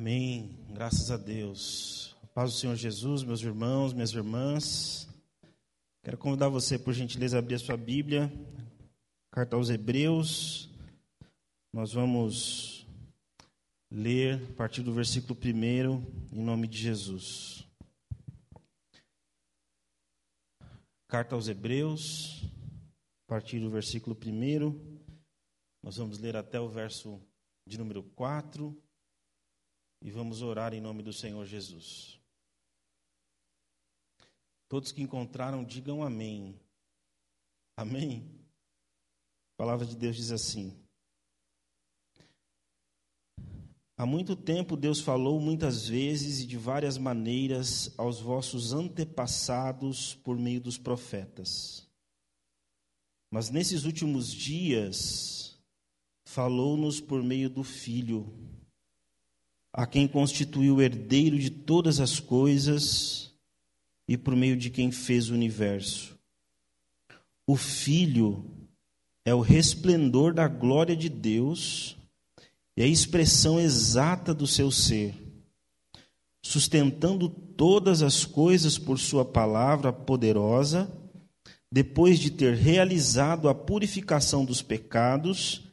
Amém. Graças a Deus. Paz do Senhor Jesus, meus irmãos, minhas irmãs. Quero convidar você, por gentileza, a abrir a sua Bíblia, carta aos Hebreus. Nós vamos ler a partir do versículo 1, em nome de Jesus. Carta aos Hebreus, a partir do versículo 1. Nós vamos ler até o verso de número 4 e vamos orar em nome do Senhor Jesus. Todos que encontraram, digam amém. Amém? A palavra de Deus diz assim: Há muito tempo Deus falou muitas vezes e de várias maneiras aos vossos antepassados por meio dos profetas. Mas nesses últimos dias, falou-nos por meio do Filho a quem constituiu o herdeiro de todas as coisas e por meio de quem fez o universo. O Filho é o resplendor da glória de Deus e a expressão exata do seu ser, sustentando todas as coisas por Sua palavra poderosa, depois de ter realizado a purificação dos pecados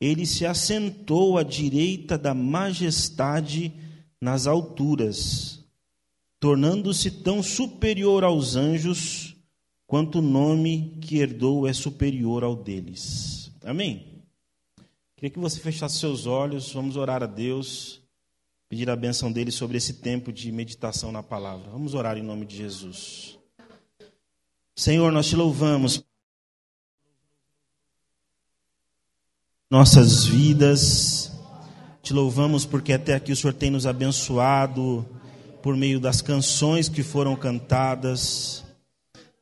ele se assentou à direita da majestade nas alturas, tornando-se tão superior aos anjos quanto o nome que herdou é superior ao deles. Amém? Queria que você fechasse seus olhos, vamos orar a Deus, pedir a benção dele sobre esse tempo de meditação na palavra. Vamos orar em nome de Jesus. Senhor, nós te louvamos nossas vidas. Te louvamos porque até aqui o Senhor tem nos abençoado por meio das canções que foram cantadas.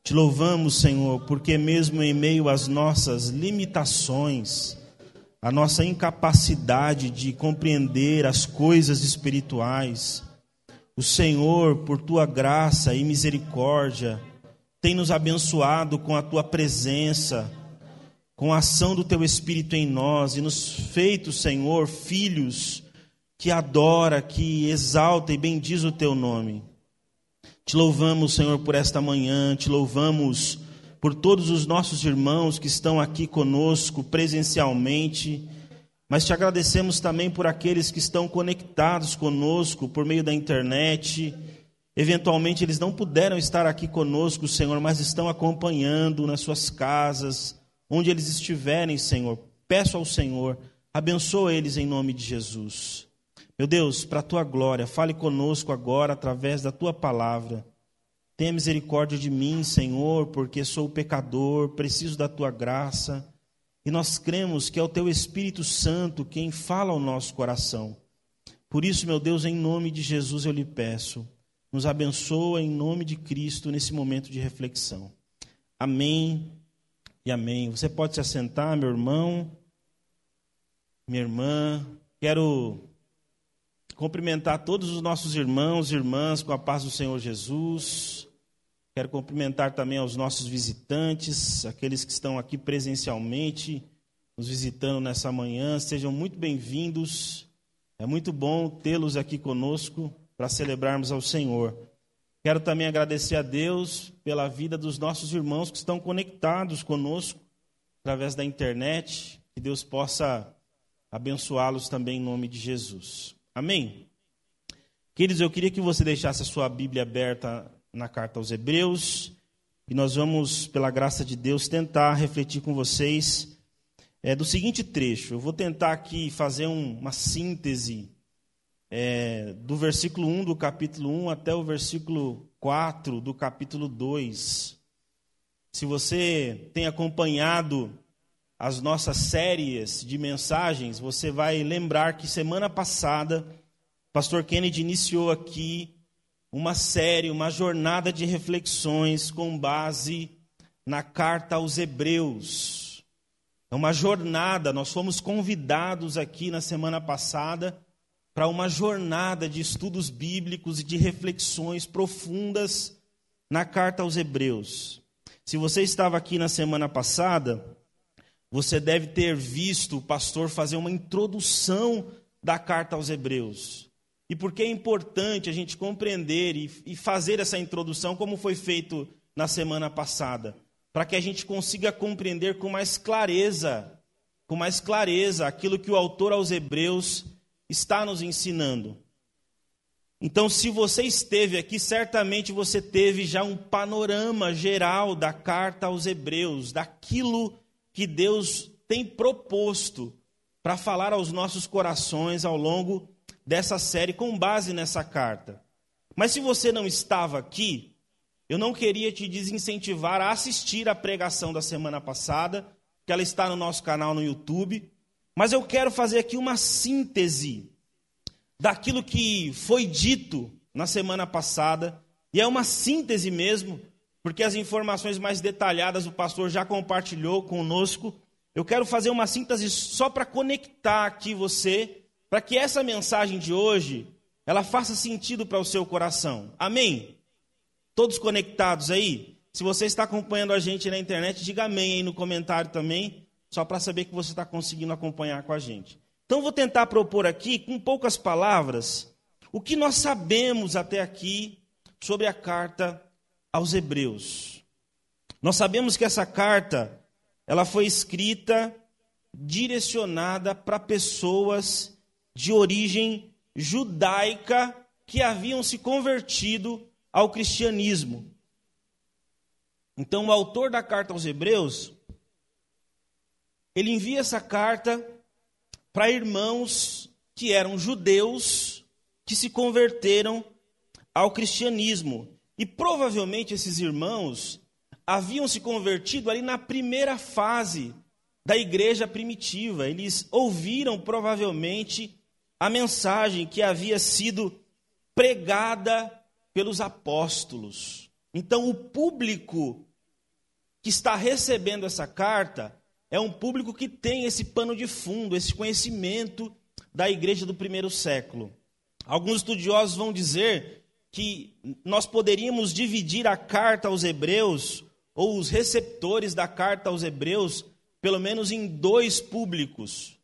Te louvamos, Senhor, porque mesmo em meio às nossas limitações, a nossa incapacidade de compreender as coisas espirituais, o Senhor, por tua graça e misericórdia, tem nos abençoado com a tua presença com a ação do teu Espírito em nós e nos feito, Senhor, filhos que adora, que exalta e bendiz o teu nome. Te louvamos, Senhor, por esta manhã, te louvamos por todos os nossos irmãos que estão aqui conosco presencialmente, mas te agradecemos também por aqueles que estão conectados conosco por meio da internet. Eventualmente eles não puderam estar aqui conosco, Senhor, mas estão acompanhando nas suas casas, onde eles estiverem, Senhor, peço ao Senhor, abençoa eles em nome de Jesus. Meu Deus, para a tua glória, fale conosco agora através da tua palavra. Tenha misericórdia de mim, Senhor, porque sou pecador, preciso da tua graça. E nós cremos que é o teu Espírito Santo quem fala ao nosso coração. Por isso, meu Deus, em nome de Jesus eu lhe peço, nos abençoa em nome de Cristo nesse momento de reflexão. Amém e amém. Você pode se assentar, meu irmão, minha irmã. Quero cumprimentar todos os nossos irmãos e irmãs com a paz do Senhor Jesus. Quero cumprimentar também aos nossos visitantes, aqueles que estão aqui presencialmente nos visitando nessa manhã. Sejam muito bem-vindos. É muito bom tê-los aqui conosco para celebrarmos ao Senhor. Quero também agradecer a Deus pela vida dos nossos irmãos que estão conectados conosco através da internet. Que Deus possa abençoá-los também em nome de Jesus. Amém? Queridos, eu queria que você deixasse a sua Bíblia aberta na carta aos Hebreus e nós vamos, pela graça de Deus, tentar refletir com vocês é, do seguinte trecho. Eu vou tentar aqui fazer um, uma síntese é, do versículo 1 do capítulo 1 até o versículo 4 do capítulo 2. Se você tem acompanhado as nossas séries de mensagens, você vai lembrar que semana passada, pastor Kennedy iniciou aqui uma série, uma jornada de reflexões com base na carta aos Hebreus. É uma jornada, nós fomos convidados aqui na semana passada para uma jornada de estudos bíblicos e de reflexões profundas na carta aos Hebreus. Se você estava aqui na semana passada, você deve ter visto o pastor fazer uma introdução da carta aos Hebreus. e por que é importante a gente compreender e fazer essa introdução, como foi feito na semana passada, para que a gente consiga compreender com mais clareza, com mais clareza, aquilo que o autor aos Hebreus está nos ensinando. Então, se você esteve aqui, certamente você teve já um panorama geral da carta aos Hebreus, daquilo que Deus tem proposto para falar aos nossos corações ao longo dessa série com base nessa carta. Mas se você não estava aqui, eu não queria te desincentivar a assistir a pregação da semana passada, que ela está no nosso canal no YouTube, mas eu quero fazer aqui uma síntese daquilo que foi dito na semana passada, e é uma síntese mesmo, porque as informações mais detalhadas o pastor já compartilhou conosco. Eu quero fazer uma síntese só para conectar aqui você para que essa mensagem de hoje ela faça sentido para o seu coração. Amém? Todos conectados aí? Se você está acompanhando a gente na internet, diga amém aí no comentário também, só para saber que você está conseguindo acompanhar com a gente. Então vou tentar propor aqui, com poucas palavras, o que nós sabemos até aqui sobre a carta aos Hebreus. Nós sabemos que essa carta ela foi escrita direcionada para pessoas de origem judaica que haviam se convertido ao cristianismo. Então, o autor da carta aos Hebreus, ele envia essa carta para irmãos que eram judeus que se converteram ao cristianismo. E provavelmente esses irmãos haviam se convertido ali na primeira fase da igreja primitiva. Eles ouviram provavelmente a mensagem que havia sido pregada pelos apóstolos. Então, o público que está recebendo essa carta é um público que tem esse pano de fundo, esse conhecimento da igreja do primeiro século. Alguns estudiosos vão dizer que nós poderíamos dividir a carta aos Hebreus, ou os receptores da carta aos Hebreus, pelo menos em dois públicos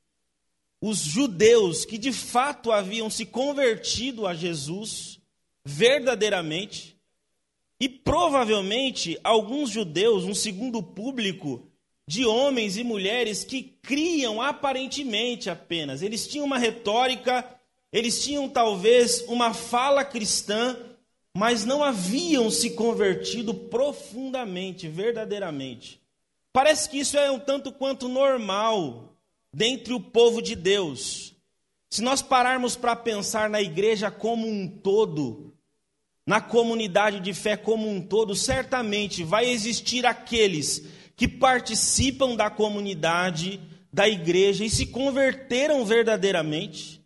os judeus que de fato haviam se convertido a Jesus verdadeiramente, e provavelmente alguns judeus, um segundo público de homens e mulheres que criam aparentemente apenas. Eles tinham uma retórica, eles tinham talvez uma fala cristã, mas não haviam se convertido profundamente, verdadeiramente. Parece que isso é um tanto quanto normal dentre o povo de Deus, se nós pararmos para pensar na igreja como um todo, na comunidade de fé como um todo, certamente vai existir aqueles que participam da comunidade, da igreja e se converteram verdadeiramente,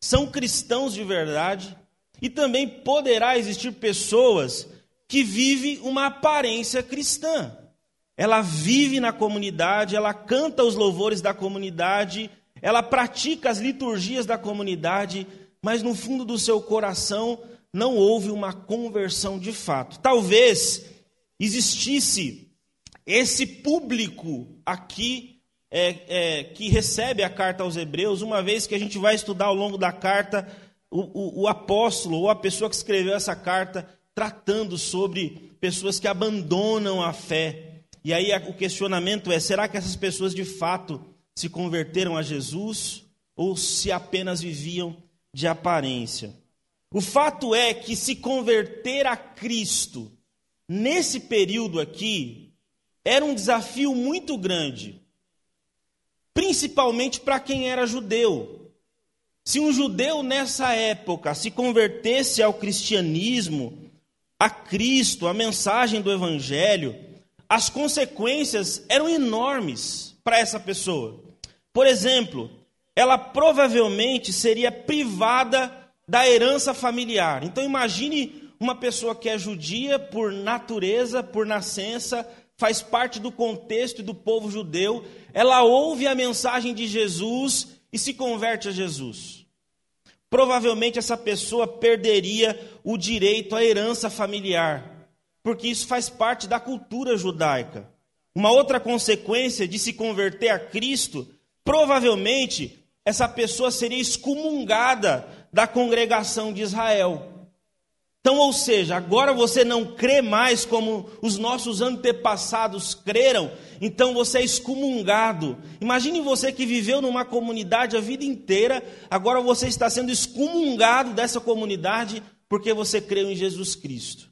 são cristãos de verdade, e também poderá existir pessoas que vivem uma aparência cristã. Ela vive na comunidade, ela canta os louvores da comunidade, ela pratica as liturgias da comunidade, mas no fundo do seu coração não houve uma conversão de fato. Talvez existisse esse público aqui é, é, que recebe a carta aos Hebreus, uma vez que a gente vai estudar ao longo da carta o, o, o apóstolo ou a pessoa que escreveu essa carta tratando sobre pessoas que abandonam a fé e aí o questionamento é: será que essas pessoas de fato se converteram a Jesus ou se apenas viviam de aparência? O fato é que se converter a Cristo nesse período aqui era um desafio muito grande, principalmente para quem era judeu. Se um judeu nessa época se convertesse ao cristianismo, a Cristo, a mensagem do Evangelho, as consequências eram enormes para essa pessoa. Por exemplo, ela provavelmente seria privada da herança familiar. Então imagine uma pessoa que é judia por natureza, por nascença, faz parte do contexto do povo judeu, ela ouve a mensagem de Jesus e se converte a Jesus. Provavelmente essa pessoa perderia o direito à herança familiar porque isso faz parte da cultura judaica. Uma outra consequência de se converter a Cristo, provavelmente essa pessoa seria excomungada da congregação de Israel. Então, ou seja, agora você não crê mais como os nossos antepassados creram, então você é excomungado. Imagine você que viveu numa comunidade a vida inteira, agora você está sendo excomungado dessa comunidade porque você creu em Jesus Cristo.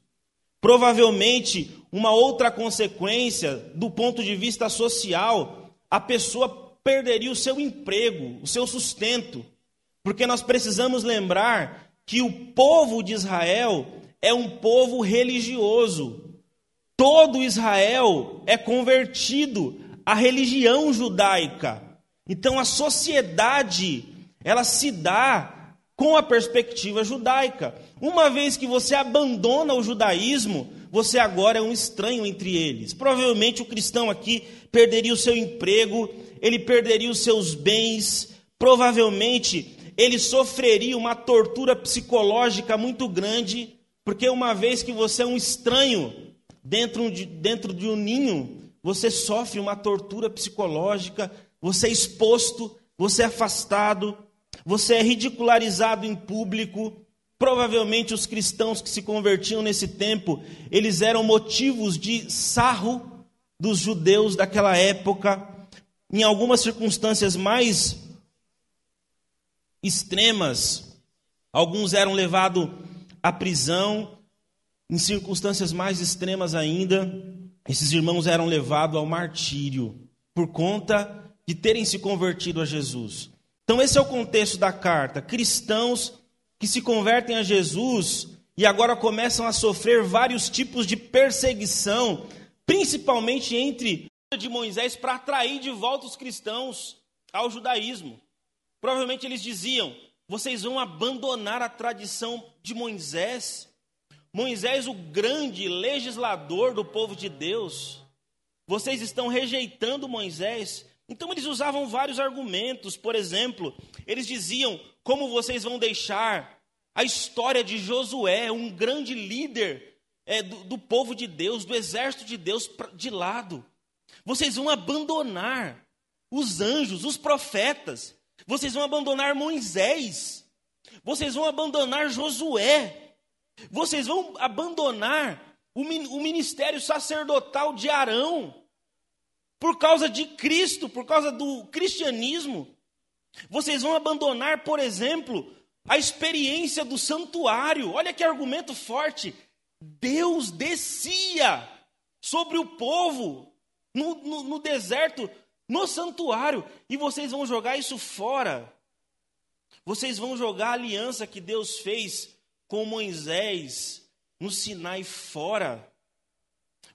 Provavelmente, uma outra consequência do ponto de vista social, a pessoa perderia o seu emprego, o seu sustento, porque nós precisamos lembrar que o povo de Israel é um povo religioso. Todo Israel é convertido à religião judaica. Então a sociedade, ela se dá com a perspectiva judaica. Uma vez que você abandona o judaísmo, você agora é um estranho entre eles. Provavelmente o cristão aqui perderia o seu emprego, ele perderia os seus bens, provavelmente ele sofreria uma tortura psicológica muito grande, porque uma vez que você é um estranho dentro de, dentro de um ninho, você sofre uma tortura psicológica, você é exposto, você é afastado, você é ridicularizado em público. Provavelmente os cristãos que se convertiam nesse tempo, eles eram motivos de sarro dos judeus daquela época. Em algumas circunstâncias mais extremas. Alguns eram levados à prisão, em circunstâncias mais extremas ainda, esses irmãos eram levados ao martírio por conta de terem se convertido a Jesus. Então, esse é o contexto da carta. Cristãos que se convertem a Jesus e agora começam a sofrer vários tipos de perseguição, principalmente entre de Moisés para atrair de volta os cristãos ao judaísmo. Provavelmente eles diziam: vocês vão abandonar a tradição de Moisés. Moisés, o grande legislador do povo de Deus. Vocês estão rejeitando Moisés. Então eles usavam vários argumentos. Por exemplo, eles diziam: como vocês vão deixar a história de Josué, um grande líder é, do, do povo de Deus, do exército de Deus, de lado? Vocês vão abandonar os anjos, os profetas. Vocês vão abandonar Moisés. Vocês vão abandonar Josué. Vocês vão abandonar o ministério sacerdotal de Arão. Por causa de Cristo, por causa do cristianismo. Vocês vão abandonar, por exemplo, a experiência do santuário. Olha que argumento forte. Deus descia sobre o povo no, no, no deserto no santuário, e vocês vão jogar isso fora. Vocês vão jogar a aliança que Deus fez com Moisés no Sinai fora.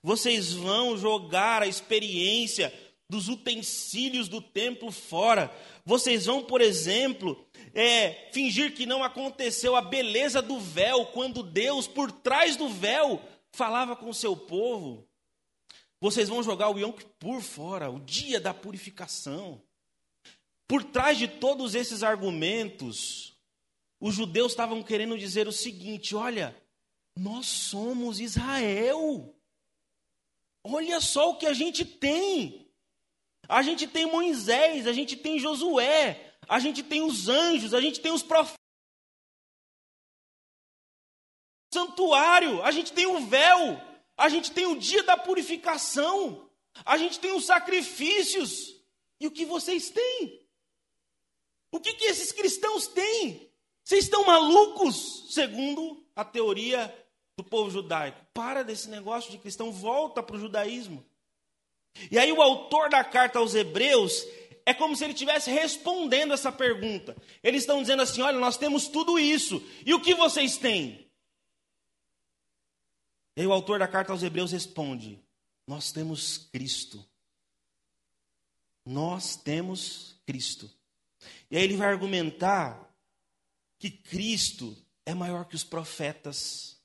Vocês vão jogar a experiência dos utensílios do templo fora. Vocês vão, por exemplo, é, fingir que não aconteceu a beleza do véu, quando Deus, por trás do véu, falava com o seu povo. Vocês vão jogar o Yom Kippur fora, o dia da purificação. Por trás de todos esses argumentos, os judeus estavam querendo dizer o seguinte: olha, nós somos Israel. Olha só o que a gente tem. A gente tem Moisés, a gente tem Josué, a gente tem os anjos, a gente tem os profetas. Santuário, a gente tem o véu, a gente tem o dia da purificação, a gente tem os sacrifícios. E o que vocês têm? O que, que esses cristãos têm? Vocês estão malucos, segundo a teoria do povo judaico. Para desse negócio de cristão, volta para o judaísmo. E aí o autor da carta aos Hebreus é como se ele estivesse respondendo essa pergunta. Eles estão dizendo assim: olha, nós temos tudo isso. E o que vocês têm? E aí o autor da carta aos Hebreus responde: Nós temos Cristo. Nós temos Cristo. E aí ele vai argumentar que Cristo é maior que os profetas,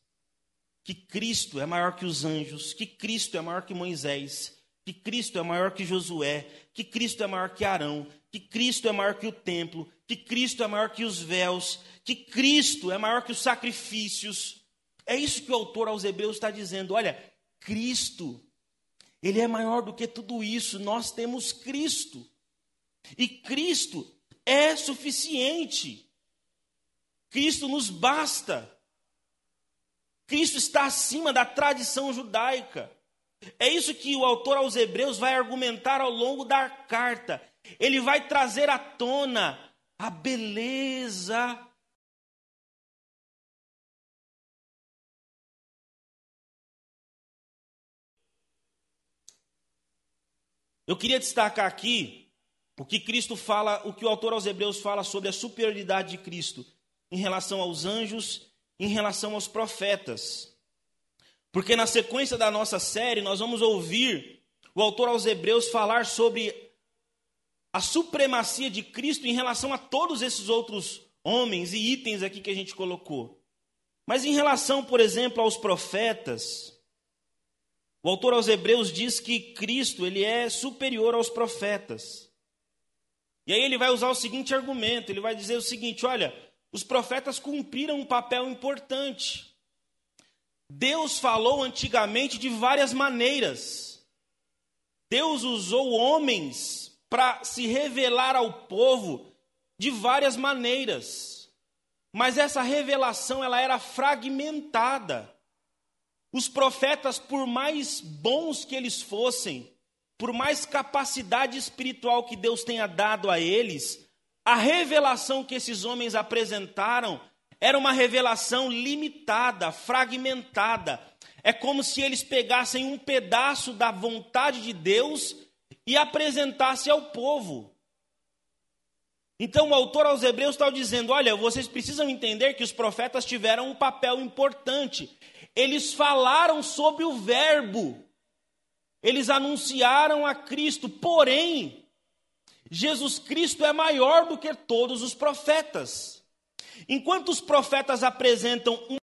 que Cristo é maior que os anjos, que Cristo é maior que Moisés, que Cristo é maior que Josué, que Cristo é maior que Arão, que Cristo é maior que o templo, que Cristo é maior que os véus, que Cristo é maior que os sacrifícios. É isso que o autor aos Hebreus está dizendo. Olha, Cristo, Ele é maior do que tudo isso. Nós temos Cristo. E Cristo é suficiente. Cristo nos basta. Cristo está acima da tradição judaica. É isso que o autor aos Hebreus vai argumentar ao longo da carta. Ele vai trazer à tona a beleza Eu queria destacar aqui o que Cristo fala, o que o autor aos Hebreus fala sobre a superioridade de Cristo em relação aos anjos, em relação aos profetas. Porque na sequência da nossa série nós vamos ouvir o autor aos Hebreus falar sobre a supremacia de Cristo em relação a todos esses outros homens e itens aqui que a gente colocou. Mas em relação, por exemplo, aos profetas, o autor aos Hebreus diz que Cristo ele é superior aos profetas. E aí ele vai usar o seguinte argumento, ele vai dizer o seguinte, olha, os profetas cumpriram um papel importante. Deus falou antigamente de várias maneiras. Deus usou homens para se revelar ao povo de várias maneiras. Mas essa revelação ela era fragmentada. Os profetas, por mais bons que eles fossem, por mais capacidade espiritual que Deus tenha dado a eles, a revelação que esses homens apresentaram era uma revelação limitada, fragmentada. É como se eles pegassem um pedaço da vontade de Deus e apresentassem ao povo. Então o autor aos Hebreus está dizendo: olha, vocês precisam entender que os profetas tiveram um papel importante eles falaram sobre o Verbo, eles anunciaram a Cristo, porém, Jesus Cristo é maior do que todos os profetas. Enquanto os profetas apresentam um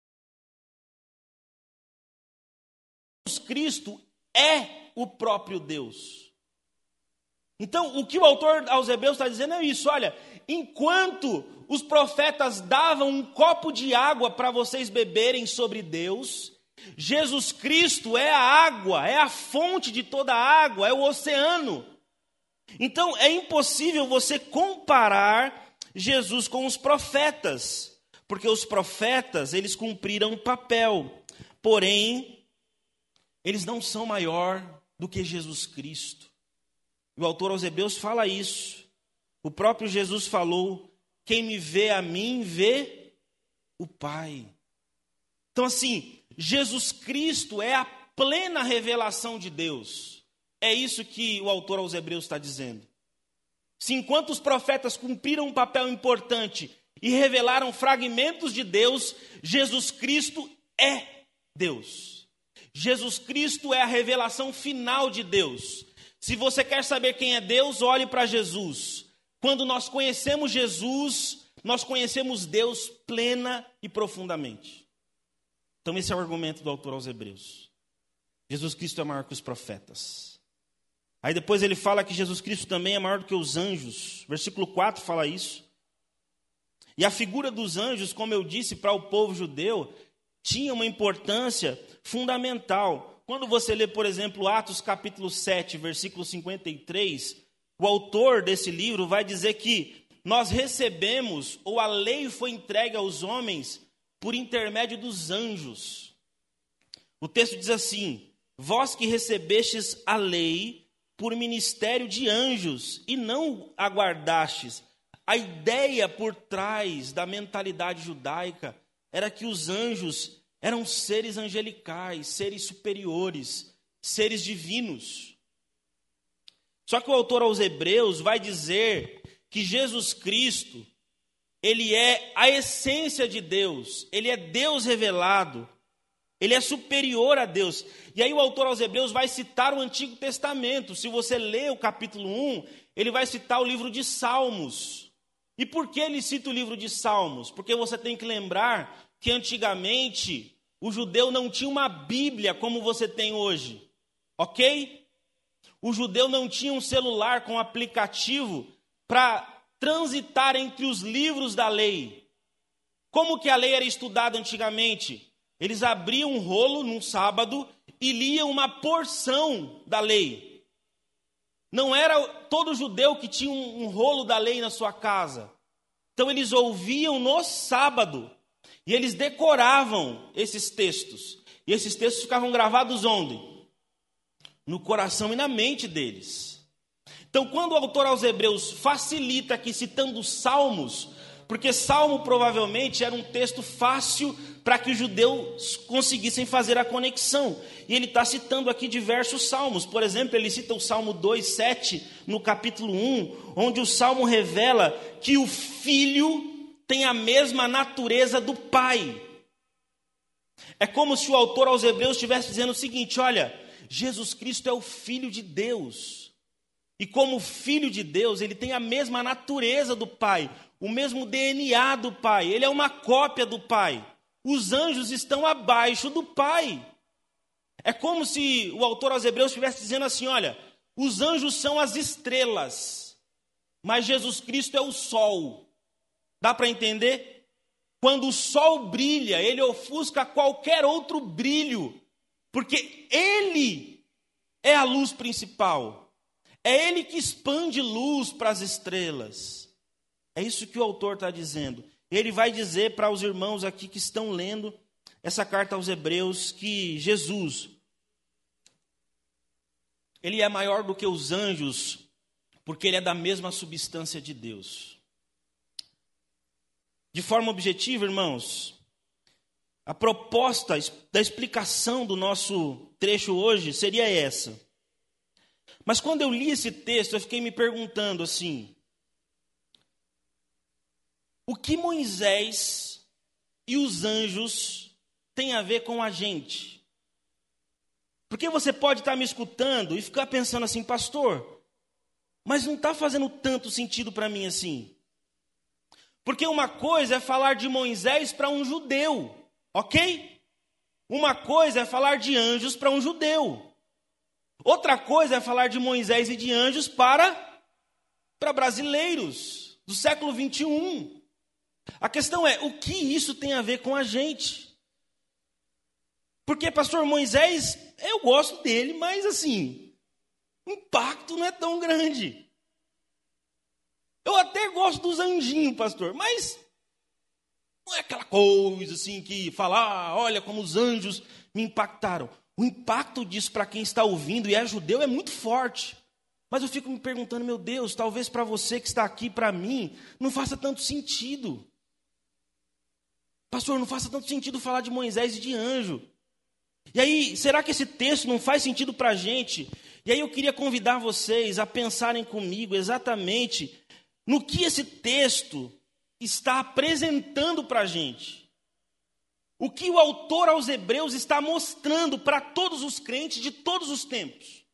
Jesus Cristo é o próprio Deus. Então, o que o autor aos Hebreus está dizendo é isso: olha, enquanto os profetas davam um copo de água para vocês beberem sobre Deus. Jesus Cristo é a água, é a fonte de toda a água, é o oceano. Então é impossível você comparar Jesus com os profetas, porque os profetas, eles cumpriram um papel. Porém, eles não são maior do que Jesus Cristo. O autor aos Hebreus fala isso. O próprio Jesus falou: quem me vê a mim, vê o Pai. Então, assim, Jesus Cristo é a plena revelação de Deus. É isso que o autor aos Hebreus está dizendo. Se enquanto os profetas cumpriram um papel importante e revelaram fragmentos de Deus, Jesus Cristo é Deus. Jesus Cristo é a revelação final de Deus. Se você quer saber quem é Deus, olhe para Jesus. Quando nós conhecemos Jesus, nós conhecemos Deus plena e profundamente. Então, esse é o argumento do autor aos Hebreus. Jesus Cristo é maior que os profetas. Aí depois ele fala que Jesus Cristo também é maior do que os anjos. Versículo 4 fala isso. E a figura dos anjos, como eu disse para o povo judeu, tinha uma importância fundamental. Quando você lê, por exemplo, Atos capítulo 7, versículo 53, o autor desse livro vai dizer que nós recebemos, ou a lei foi entregue aos homens por intermédio dos anjos. O texto diz assim: Vós que recebestes a lei por ministério de anjos e não aguardastes. A ideia por trás da mentalidade judaica era que os anjos eram seres angelicais, seres superiores, seres divinos. Só que o autor aos Hebreus vai dizer que Jesus Cristo, ele é a essência de Deus, ele é Deus revelado, ele é superior a Deus. E aí o autor aos Hebreus vai citar o Antigo Testamento. Se você lê o capítulo 1, ele vai citar o livro de Salmos. E por que ele cita o livro de Salmos? Porque você tem que lembrar que antigamente o judeu não tinha uma Bíblia como você tem hoje. Ok? O judeu não tinha um celular com aplicativo para transitar entre os livros da lei. Como que a lei era estudada antigamente? Eles abriam um rolo num sábado e liam uma porção da lei. Não era todo judeu que tinha um, um rolo da lei na sua casa. Então eles ouviam no sábado e eles decoravam esses textos. E esses textos ficavam gravados onde? No coração e na mente deles. Então, quando o autor aos Hebreus facilita aqui citando salmos, porque salmo provavelmente era um texto fácil para que os judeus conseguissem fazer a conexão. E ele está citando aqui diversos salmos. Por exemplo, ele cita o Salmo 2, 7, no capítulo 1, onde o salmo revela que o filho tem a mesma natureza do Pai. É como se o autor aos Hebreus estivesse dizendo o seguinte: olha, Jesus Cristo é o Filho de Deus. E como Filho de Deus, ele tem a mesma natureza do Pai, o mesmo DNA do Pai, ele é uma cópia do Pai. Os anjos estão abaixo do Pai. É como se o autor aos Hebreus estivesse dizendo assim: olha, os anjos são as estrelas, mas Jesus Cristo é o sol. Dá para entender? Quando o sol brilha, ele ofusca qualquer outro brilho, porque ele é a luz principal. É ele que expande luz para as estrelas. É isso que o autor está dizendo. Ele vai dizer para os irmãos aqui que estão lendo essa carta aos Hebreus que Jesus ele é maior do que os anjos, porque ele é da mesma substância de Deus. De forma objetiva, irmãos, a proposta da explicação do nosso trecho hoje seria essa. Mas quando eu li esse texto, eu fiquei me perguntando assim: o que Moisés e os anjos têm a ver com a gente? Porque você pode estar me escutando e ficar pensando assim, pastor, mas não está fazendo tanto sentido para mim assim. Porque uma coisa é falar de Moisés para um judeu, ok? Uma coisa é falar de anjos para um judeu. Outra coisa é falar de Moisés e de anjos para, para brasileiros do século 21. A questão é, o que isso tem a ver com a gente? Porque, pastor Moisés, eu gosto dele, mas assim, o impacto não é tão grande. Eu até gosto dos anjinhos, pastor, mas não é aquela coisa assim que falar, ah, olha como os anjos me impactaram. O impacto disso para quem está ouvindo e é judeu é muito forte. Mas eu fico me perguntando, meu Deus, talvez para você que está aqui, para mim, não faça tanto sentido. Pastor, não faça tanto sentido falar de Moisés e de anjo. E aí, será que esse texto não faz sentido para a gente? E aí eu queria convidar vocês a pensarem comigo exatamente no que esse texto está apresentando para a gente. O que o autor aos Hebreus está mostrando para todos os crentes de todos os tempos.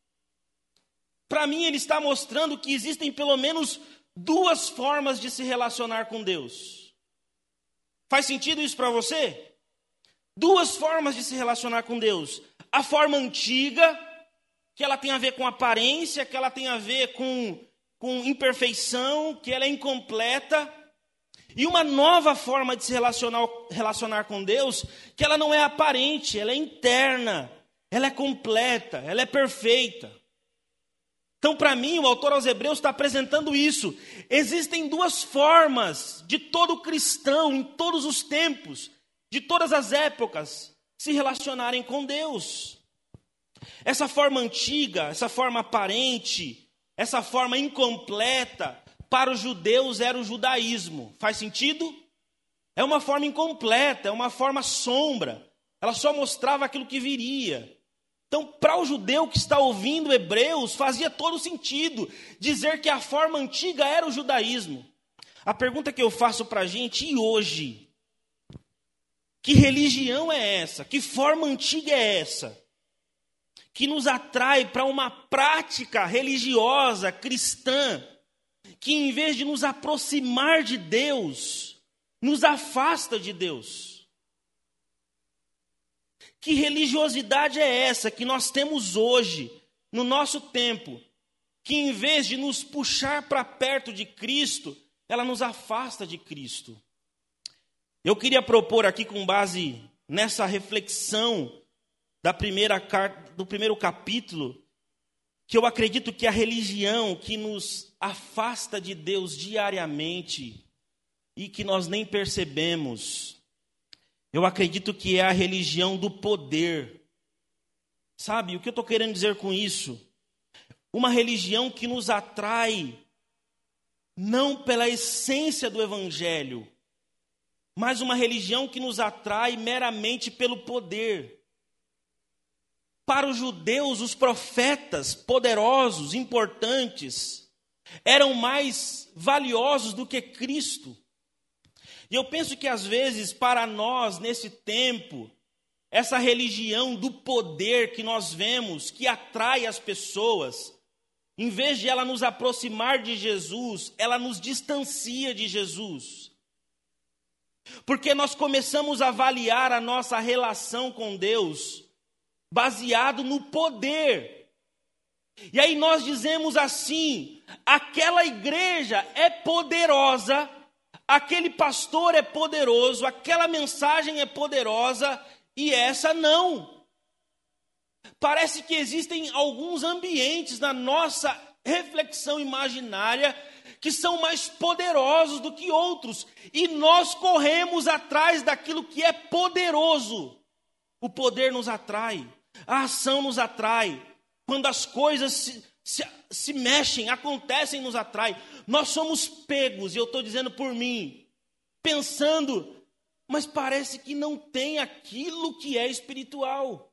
Para mim, ele está mostrando que existem pelo menos duas formas de se relacionar com Deus. Faz sentido isso para você? Duas formas de se relacionar com Deus. A forma antiga, que ela tem a ver com aparência, que ela tem a ver com com imperfeição, que ela é incompleta, e uma nova forma de se relacionar, relacionar com Deus, que ela não é aparente, ela é interna, ela é completa, ela é perfeita. Então, para mim, o autor aos Hebreus está apresentando isso. Existem duas formas de todo cristão, em todos os tempos, de todas as épocas, se relacionarem com Deus. Essa forma antiga, essa forma aparente, essa forma incompleta para os judeus era o judaísmo. Faz sentido? É uma forma incompleta, é uma forma sombra. Ela só mostrava aquilo que viria. Então, para o judeu que está ouvindo Hebreus, fazia todo sentido dizer que a forma antiga era o judaísmo. A pergunta que eu faço para a gente, e hoje? Que religião é essa? Que forma antiga é essa? Que nos atrai para uma prática religiosa cristã, que em vez de nos aproximar de Deus, nos afasta de Deus. Que religiosidade é essa que nós temos hoje, no nosso tempo, que em vez de nos puxar para perto de Cristo, ela nos afasta de Cristo? Eu queria propor aqui, com base nessa reflexão, da primeira carta, do primeiro capítulo, que eu acredito que a religião que nos afasta de Deus diariamente e que nós nem percebemos. Eu acredito que é a religião do poder. Sabe o que eu estou querendo dizer com isso? Uma religião que nos atrai não pela essência do Evangelho, mas uma religião que nos atrai meramente pelo poder. Para os judeus, os profetas poderosos, importantes, eram mais valiosos do que Cristo. E eu penso que às vezes, para nós, nesse tempo, essa religião do poder que nós vemos, que atrai as pessoas, em vez de ela nos aproximar de Jesus, ela nos distancia de Jesus. Porque nós começamos a avaliar a nossa relação com Deus baseado no poder. E aí nós dizemos assim: aquela igreja é poderosa, aquele pastor é poderoso, aquela mensagem é poderosa e essa não. Parece que existem alguns ambientes na nossa reflexão imaginária que são mais poderosos do que outros, e nós corremos atrás daquilo que é poderoso. O poder nos atrai, a ação nos atrai, quando as coisas se, se, se mexem, acontecem, nos atrai. Nós somos pegos, e eu estou dizendo por mim, pensando, mas parece que não tem aquilo que é espiritual.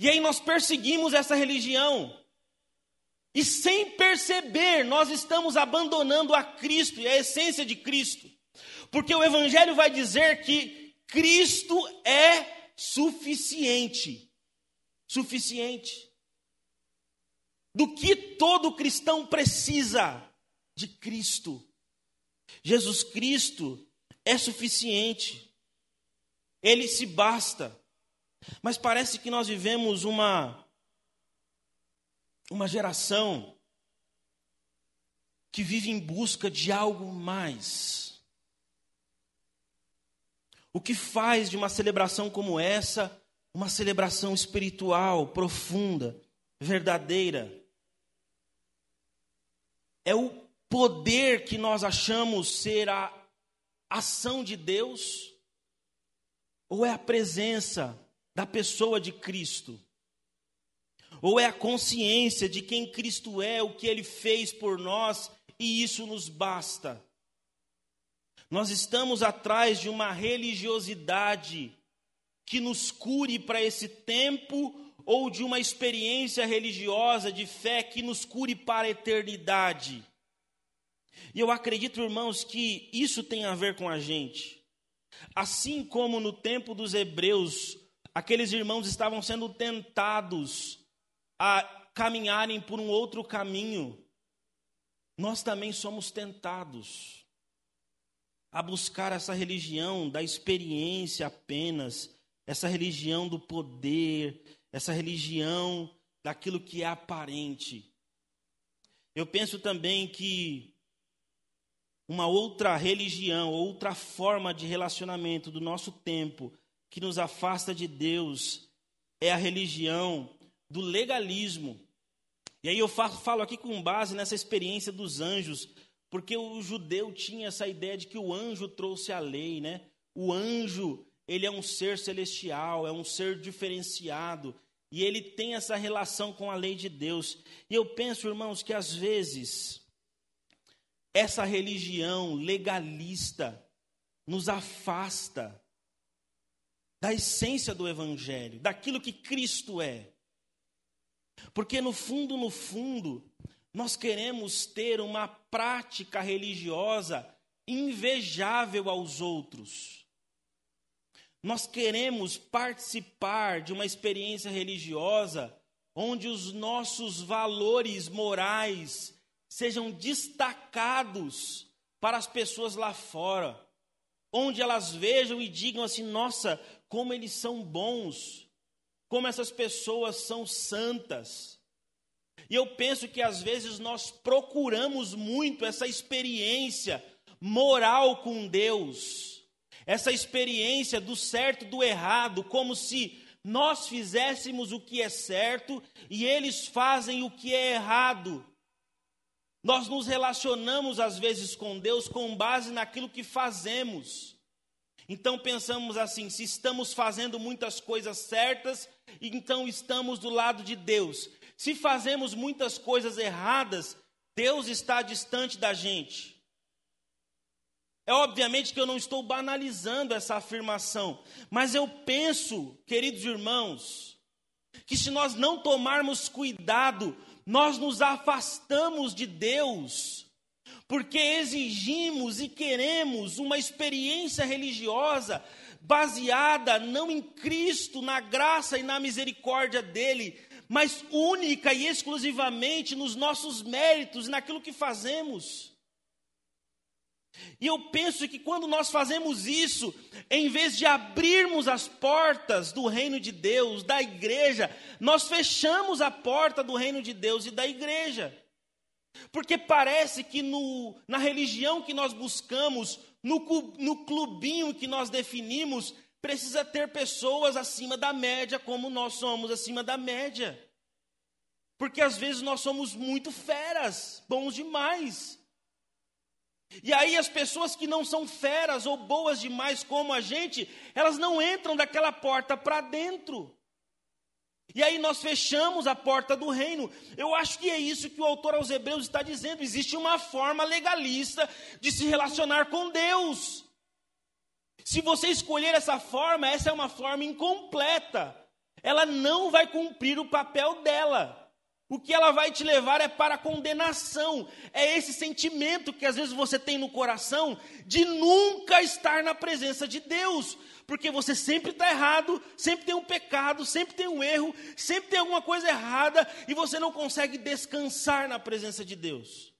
E aí nós perseguimos essa religião. E sem perceber, nós estamos abandonando a Cristo e a essência de Cristo. Porque o Evangelho vai dizer que Cristo é suficiente. Suficiente. Do que todo cristão precisa? De Cristo. Jesus Cristo é suficiente. Ele se basta. Mas parece que nós vivemos uma uma geração que vive em busca de algo mais. O que faz de uma celebração como essa uma celebração espiritual, profunda, verdadeira? É o poder que nós achamos ser a ação de Deus? Ou é a presença da pessoa de Cristo? Ou é a consciência de quem Cristo é, o que ele fez por nós e isso nos basta? Nós estamos atrás de uma religiosidade que nos cure para esse tempo ou de uma experiência religiosa de fé que nos cure para a eternidade. E eu acredito, irmãos, que isso tem a ver com a gente. Assim como no tempo dos hebreus, aqueles irmãos estavam sendo tentados a caminharem por um outro caminho, nós também somos tentados a buscar essa religião da experiência apenas, essa religião do poder, essa religião daquilo que é aparente. Eu penso também que uma outra religião, outra forma de relacionamento do nosso tempo que nos afasta de Deus é a religião do legalismo. E aí eu falo aqui com base nessa experiência dos anjos, porque o judeu tinha essa ideia de que o anjo trouxe a lei, né? O anjo, ele é um ser celestial, é um ser diferenciado, e ele tem essa relação com a lei de Deus. E eu penso, irmãos, que às vezes essa religião legalista nos afasta da essência do Evangelho, daquilo que Cristo é. Porque no fundo, no fundo, nós queremos ter uma prática religiosa invejável aos outros. Nós queremos participar de uma experiência religiosa onde os nossos valores morais sejam destacados para as pessoas lá fora, onde elas vejam e digam assim: nossa, como eles são bons, como essas pessoas são santas. E eu penso que às vezes nós procuramos muito essa experiência moral com Deus, essa experiência do certo do errado, como se nós fizéssemos o que é certo e eles fazem o que é errado. Nós nos relacionamos às vezes com Deus com base naquilo que fazemos. Então pensamos assim: se estamos fazendo muitas coisas certas, então estamos do lado de Deus. Se fazemos muitas coisas erradas, Deus está distante da gente. É obviamente que eu não estou banalizando essa afirmação, mas eu penso, queridos irmãos, que se nós não tomarmos cuidado, nós nos afastamos de Deus, porque exigimos e queremos uma experiência religiosa baseada não em Cristo, na graça e na misericórdia dele, mas única e exclusivamente nos nossos méritos, naquilo que fazemos. E eu penso que quando nós fazemos isso, em vez de abrirmos as portas do reino de Deus, da igreja, nós fechamos a porta do reino de Deus e da igreja. Porque parece que no, na religião que nós buscamos, no, no clubinho que nós definimos, precisa ter pessoas acima da média, como nós somos acima da média. Porque às vezes nós somos muito feras, bons demais. E aí as pessoas que não são feras ou boas demais como a gente, elas não entram daquela porta para dentro. E aí nós fechamos a porta do reino. Eu acho que é isso que o autor aos Hebreus está dizendo. Existe uma forma legalista de se relacionar com Deus. Se você escolher essa forma, essa é uma forma incompleta. Ela não vai cumprir o papel dela. O que ela vai te levar é para a condenação. É esse sentimento que às vezes você tem no coração de nunca estar na presença de Deus. Porque você sempre está errado, sempre tem um pecado, sempre tem um erro, sempre tem alguma coisa errada e você não consegue descansar na presença de Deus.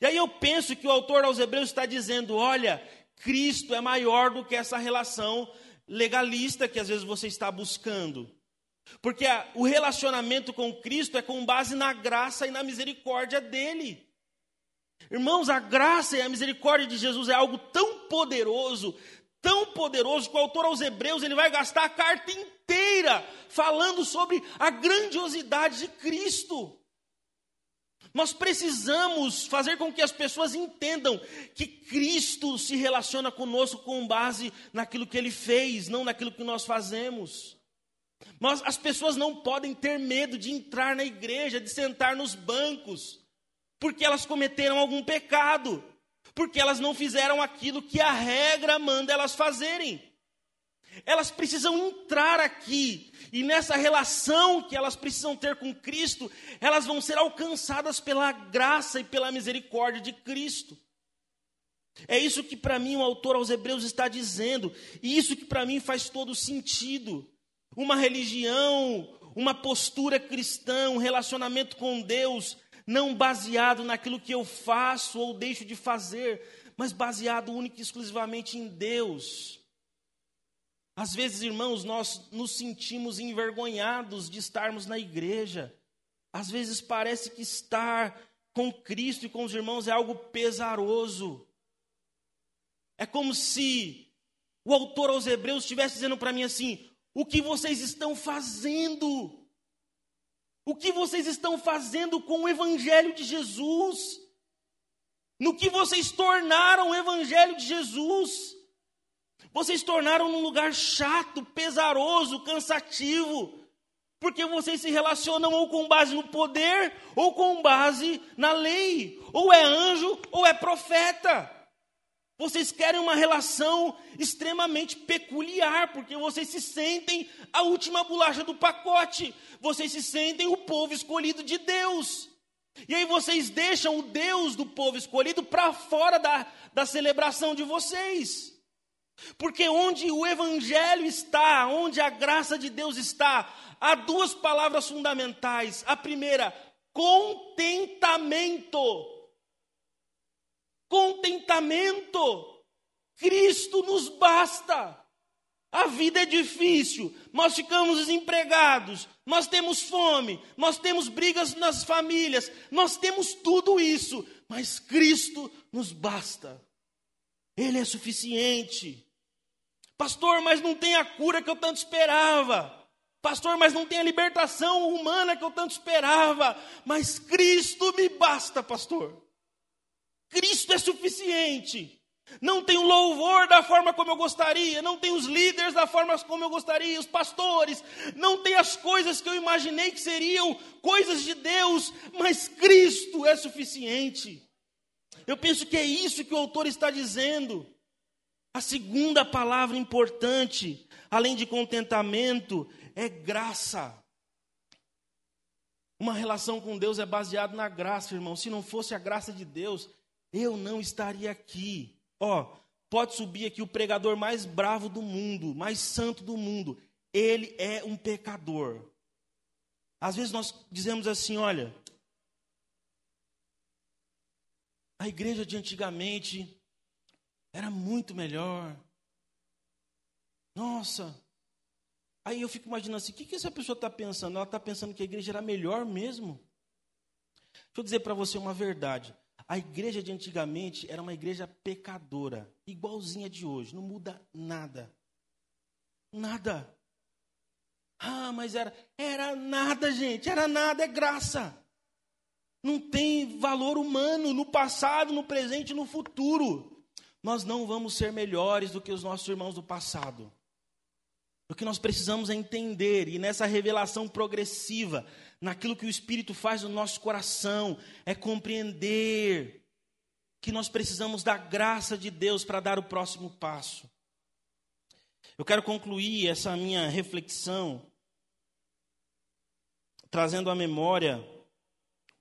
E aí eu penso que o autor aos Hebreus está dizendo: olha, Cristo é maior do que essa relação legalista que às vezes você está buscando. Porque a, o relacionamento com Cristo é com base na graça e na misericórdia dele. Irmãos, a graça e a misericórdia de Jesus é algo tão poderoso, tão poderoso que o autor aos Hebreus ele vai gastar a carta inteira falando sobre a grandiosidade de Cristo. Nós precisamos fazer com que as pessoas entendam que Cristo se relaciona conosco com base naquilo que ele fez, não naquilo que nós fazemos. Mas as pessoas não podem ter medo de entrar na igreja, de sentar nos bancos, porque elas cometeram algum pecado, porque elas não fizeram aquilo que a regra manda elas fazerem. Elas precisam entrar aqui, e nessa relação que elas precisam ter com Cristo, elas vão ser alcançadas pela graça e pela misericórdia de Cristo. É isso que para mim o autor aos Hebreus está dizendo, e isso que para mim faz todo sentido uma religião, uma postura cristã, um relacionamento com Deus, não baseado naquilo que eu faço ou deixo de fazer, mas baseado única e exclusivamente em Deus. Às vezes, irmãos, nós nos sentimos envergonhados de estarmos na igreja. Às vezes parece que estar com Cristo e com os irmãos é algo pesaroso. É como se o autor aos Hebreus estivesse dizendo para mim assim: o que vocês estão fazendo. O que vocês estão fazendo com o Evangelho de Jesus. No que vocês tornaram o Evangelho de Jesus. Vocês tornaram num lugar chato, pesaroso, cansativo. Porque vocês se relacionam ou com base no poder, ou com base na lei. Ou é anjo, ou é profeta. Vocês querem uma relação extremamente peculiar, porque vocês se sentem a última bolacha do pacote. Vocês se sentem o povo escolhido de Deus. E aí vocês deixam o Deus do povo escolhido para fora da, da celebração de vocês. Porque onde o Evangelho está, onde a graça de Deus está, há duas palavras fundamentais. A primeira, contentamento contentamento. Cristo nos basta. A vida é difícil, nós ficamos desempregados, nós temos fome, nós temos brigas nas famílias, nós temos tudo isso, mas Cristo nos basta. Ele é suficiente. Pastor, mas não tem a cura que eu tanto esperava. Pastor, mas não tem a libertação humana que eu tanto esperava. Mas Cristo me basta, pastor. Cristo é suficiente. Não tem o louvor da forma como eu gostaria, não tem os líderes da forma como eu gostaria, os pastores, não tem as coisas que eu imaginei que seriam coisas de Deus, mas Cristo é suficiente. Eu penso que é isso que o autor está dizendo. A segunda palavra importante, além de contentamento, é graça. Uma relação com Deus é baseada na graça, irmão. Se não fosse a graça de Deus, eu não estaria aqui. Ó, pode subir aqui o pregador mais bravo do mundo, mais santo do mundo. Ele é um pecador. Às vezes nós dizemos assim: olha, a igreja de antigamente era muito melhor. Nossa. Aí eu fico imaginando assim: o que, que essa pessoa está pensando? Ela está pensando que a igreja era melhor mesmo? Deixa eu dizer para você uma verdade. A igreja de antigamente era uma igreja pecadora, igualzinha de hoje, não muda nada. Nada. Ah, mas era, era nada, gente, era nada, é graça. Não tem valor humano no passado, no presente e no futuro. Nós não vamos ser melhores do que os nossos irmãos do passado. O que nós precisamos é entender, e nessa revelação progressiva, naquilo que o Espírito faz no nosso coração, é compreender que nós precisamos da graça de Deus para dar o próximo passo. Eu quero concluir essa minha reflexão trazendo à memória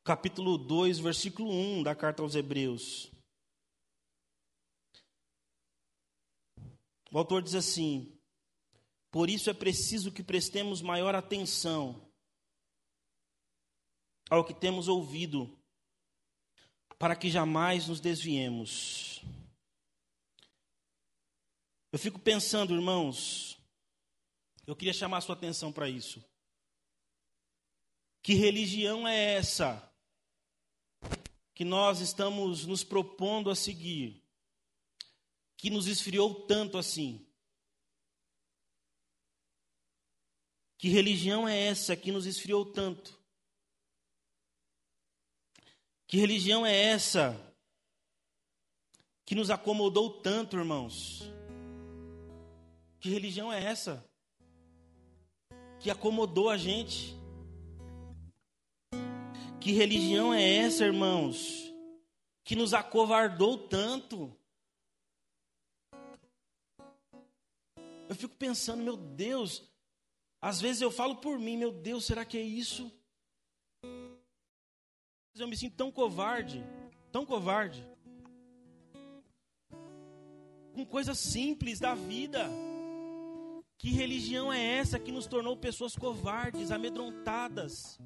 capítulo 2, versículo 1 da carta aos Hebreus. O autor diz assim: Por isso é preciso que prestemos maior atenção ao que temos ouvido, para que jamais nos desviemos. Eu fico pensando, irmãos, eu queria chamar a sua atenção para isso. Que religião é essa que nós estamos nos propondo a seguir, que nos esfriou tanto assim? Que religião é essa que nos esfriou tanto? Que religião é essa que nos acomodou tanto, irmãos? Que religião é essa que acomodou a gente? Que religião é essa, irmãos, que nos acovardou tanto? Eu fico pensando, meu Deus, às vezes eu falo por mim, meu Deus, será que é isso? Eu me sinto tão covarde, tão covarde. Com coisas simples da vida. Que religião é essa que nos tornou pessoas covardes, amedrontadas?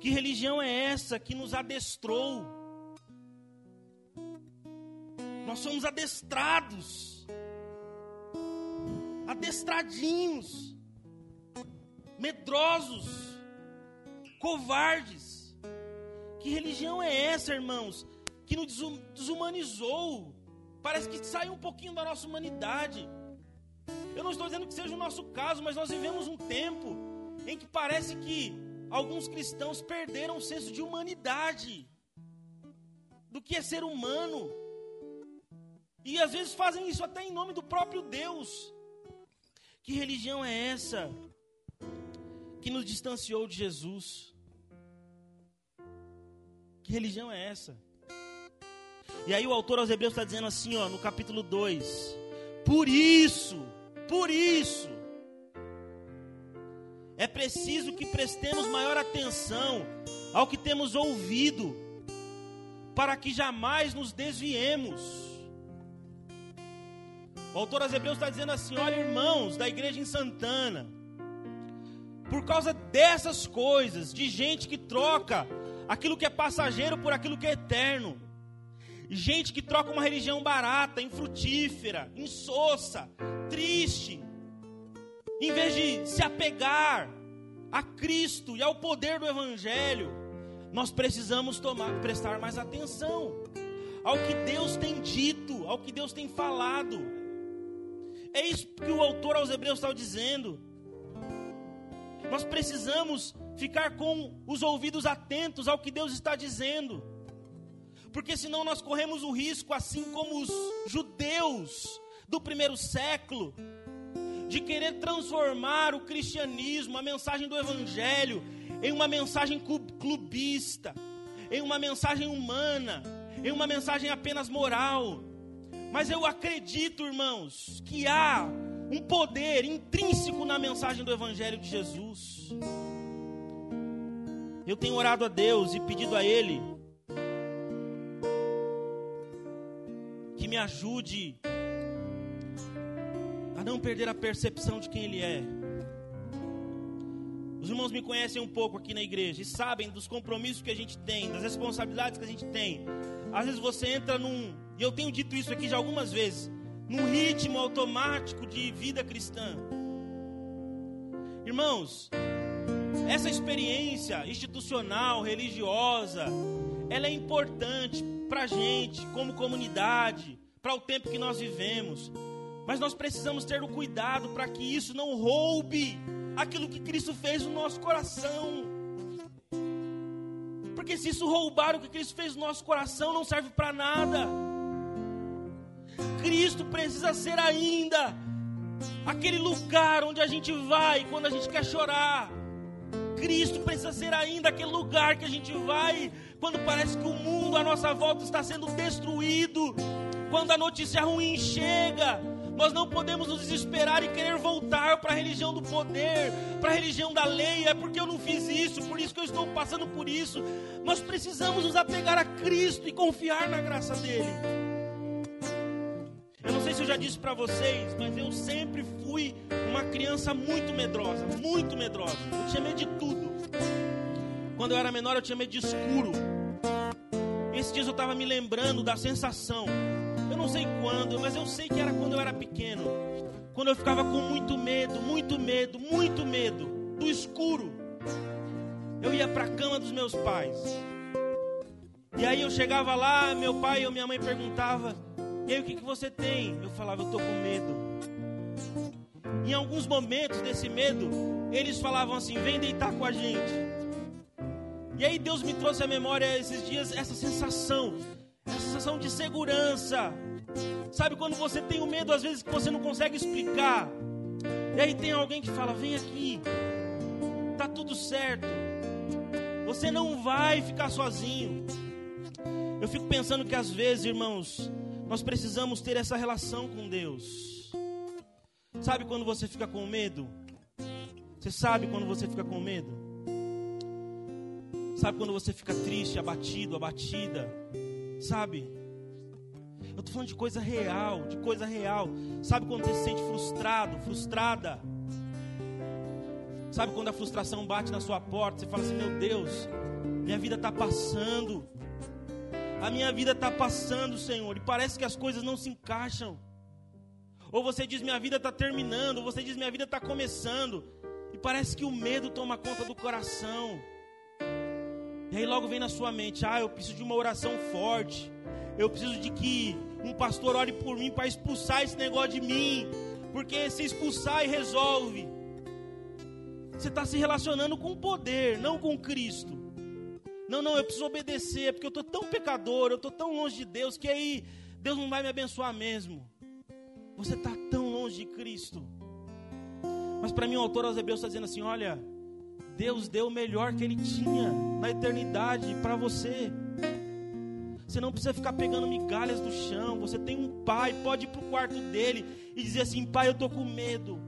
Que religião é essa que nos adestrou? Nós somos adestrados, adestradinhos, medrosos covardes. Que religião é essa, irmãos? Que nos desumanizou. Parece que saiu um pouquinho da nossa humanidade. Eu não estou dizendo que seja o nosso caso, mas nós vivemos um tempo em que parece que alguns cristãos perderam o senso de humanidade, do que é ser humano. E às vezes fazem isso até em nome do próprio Deus. Que religião é essa que nos distanciou de Jesus? Que religião é essa? E aí o autor aos Hebreus está dizendo assim, ó, no capítulo 2: Por isso, por isso, é preciso que prestemos maior atenção ao que temos ouvido, para que jamais nos desviemos. O autor aos Hebreus está dizendo assim: olha, irmãos da igreja em Santana, por causa dessas coisas, de gente que troca aquilo que é passageiro por aquilo que é eterno. Gente que troca uma religião barata, infrutífera, insossa, triste, em vez de se apegar a Cristo e ao poder do Evangelho, nós precisamos tomar, prestar mais atenção ao que Deus tem dito, ao que Deus tem falado. É isso que o autor aos Hebreus está dizendo. Nós precisamos ficar com os ouvidos atentos ao que Deus está dizendo. Porque senão nós corremos o risco, assim como os judeus do primeiro século, de querer transformar o cristianismo, a mensagem do evangelho, em uma mensagem clubista, em uma mensagem humana, em uma mensagem apenas moral. Mas eu acredito, irmãos, que há um poder intrínseco na mensagem do Evangelho de Jesus. Eu tenho orado a Deus e pedido a Ele que me ajude a não perder a percepção de quem Ele é. Os irmãos me conhecem um pouco aqui na igreja e sabem dos compromissos que a gente tem, das responsabilidades que a gente tem. Às vezes você entra num, e eu tenho dito isso aqui já algumas vezes, num ritmo automático de vida cristã. Irmãos, essa experiência institucional, religiosa, ela é importante para a gente, como comunidade, para o tempo que nós vivemos. Mas nós precisamos ter o cuidado para que isso não roube aquilo que Cristo fez no nosso coração. Porque se isso roubar o que Cristo fez no nosso coração, não serve para nada. Cristo precisa ser ainda aquele lugar onde a gente vai quando a gente quer chorar. Cristo precisa ser ainda aquele lugar que a gente vai quando parece que o mundo à nossa volta está sendo destruído, quando a notícia ruim chega nós não podemos nos desesperar e querer voltar para a religião do poder, para a religião da lei. É porque eu não fiz isso, por isso que eu estou passando por isso. Nós precisamos nos apegar a Cristo e confiar na graça dele. Eu não sei se eu já disse para vocês, mas eu sempre fui uma criança muito medrosa, muito medrosa. Eu tinha medo de tudo. Quando eu era menor, eu tinha medo de escuro. Esses dias eu estava me lembrando da sensação eu não sei quando, mas eu sei que era quando eu era pequeno. Quando eu ficava com muito medo, muito medo, muito medo do escuro. Eu ia para a cama dos meus pais. E aí eu chegava lá, meu pai ou minha mãe perguntava: "E aí o que que você tem?" Eu falava: "Eu tô com medo". Em alguns momentos desse medo, eles falavam assim: "Vem deitar com a gente". E aí Deus me trouxe à memória esses dias essa sensação essa sensação de segurança. Sabe quando você tem o um medo, às vezes, que você não consegue explicar. E aí tem alguém que fala: vem aqui, tá tudo certo. Você não vai ficar sozinho. Eu fico pensando que às vezes, irmãos, nós precisamos ter essa relação com Deus. Sabe quando você fica com medo? Você sabe quando você fica com medo? Sabe quando você fica triste, abatido, abatida? Sabe? Eu estou falando de coisa real, de coisa real. Sabe quando você se sente frustrado, frustrada? Sabe quando a frustração bate na sua porta, você fala assim: "Meu Deus, minha vida está passando. A minha vida está passando, Senhor, e parece que as coisas não se encaixam." Ou você diz: "Minha vida está terminando", ou você diz: "Minha vida está começando." E parece que o medo toma conta do coração. E aí logo vem na sua mente: ah, eu preciso de uma oração forte. Eu preciso de que um pastor ore por mim para expulsar esse negócio de mim. Porque se expulsar e resolve. Você está se relacionando com o poder, não com Cristo. Não, não, eu preciso obedecer, porque eu estou tão pecador, eu estou tão longe de Deus, que aí Deus não vai me abençoar mesmo. Você está tão longe de Cristo. Mas para mim o autor aos Hebreus está dizendo assim: olha, Deus deu o melhor que Ele tinha na eternidade para você. Você não precisa ficar pegando migalhas do chão. Você tem um pai, pode ir para o quarto dele e dizer assim: Pai, eu estou com medo.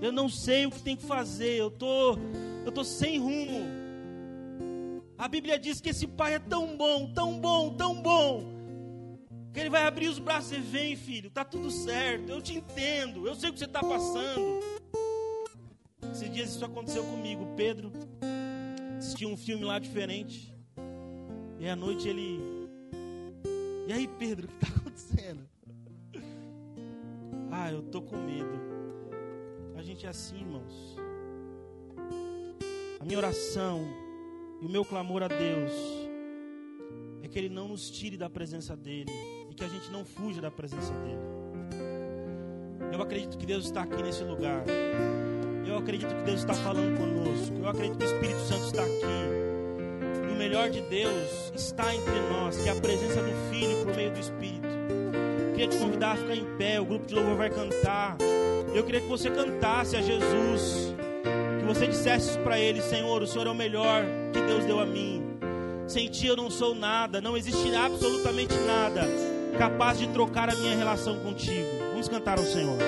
Eu não sei o que tem que fazer. Eu tô, eu tô sem rumo. A Bíblia diz que esse pai é tão bom, tão bom, tão bom, que ele vai abrir os braços e vem, filho, tá tudo certo. Eu te entendo. Eu sei o que você está passando. Esses dias isso aconteceu comigo. Pedro assistiu um filme lá diferente. E à noite ele. E aí, Pedro, o que está acontecendo? Ah, eu tô com medo. A gente é assim, irmãos. A minha oração e o meu clamor a Deus é que Ele não nos tire da presença dEle e que a gente não fuja da presença dEle. Eu acredito que Deus está aqui nesse lugar. Eu acredito que Deus está falando conosco. Eu acredito que o Espírito Santo está aqui. E o melhor de Deus está entre nós, que é a presença do Filho por meio do Espírito. Eu queria te convidar a ficar em pé, o grupo de louvor vai cantar. Eu queria que você cantasse a Jesus, que você dissesse para Ele: Senhor, o Senhor é o melhor que Deus deu a mim. Sem Ti eu não sou nada, não existe absolutamente nada capaz de trocar a minha relação contigo. Vamos cantar ao Senhor.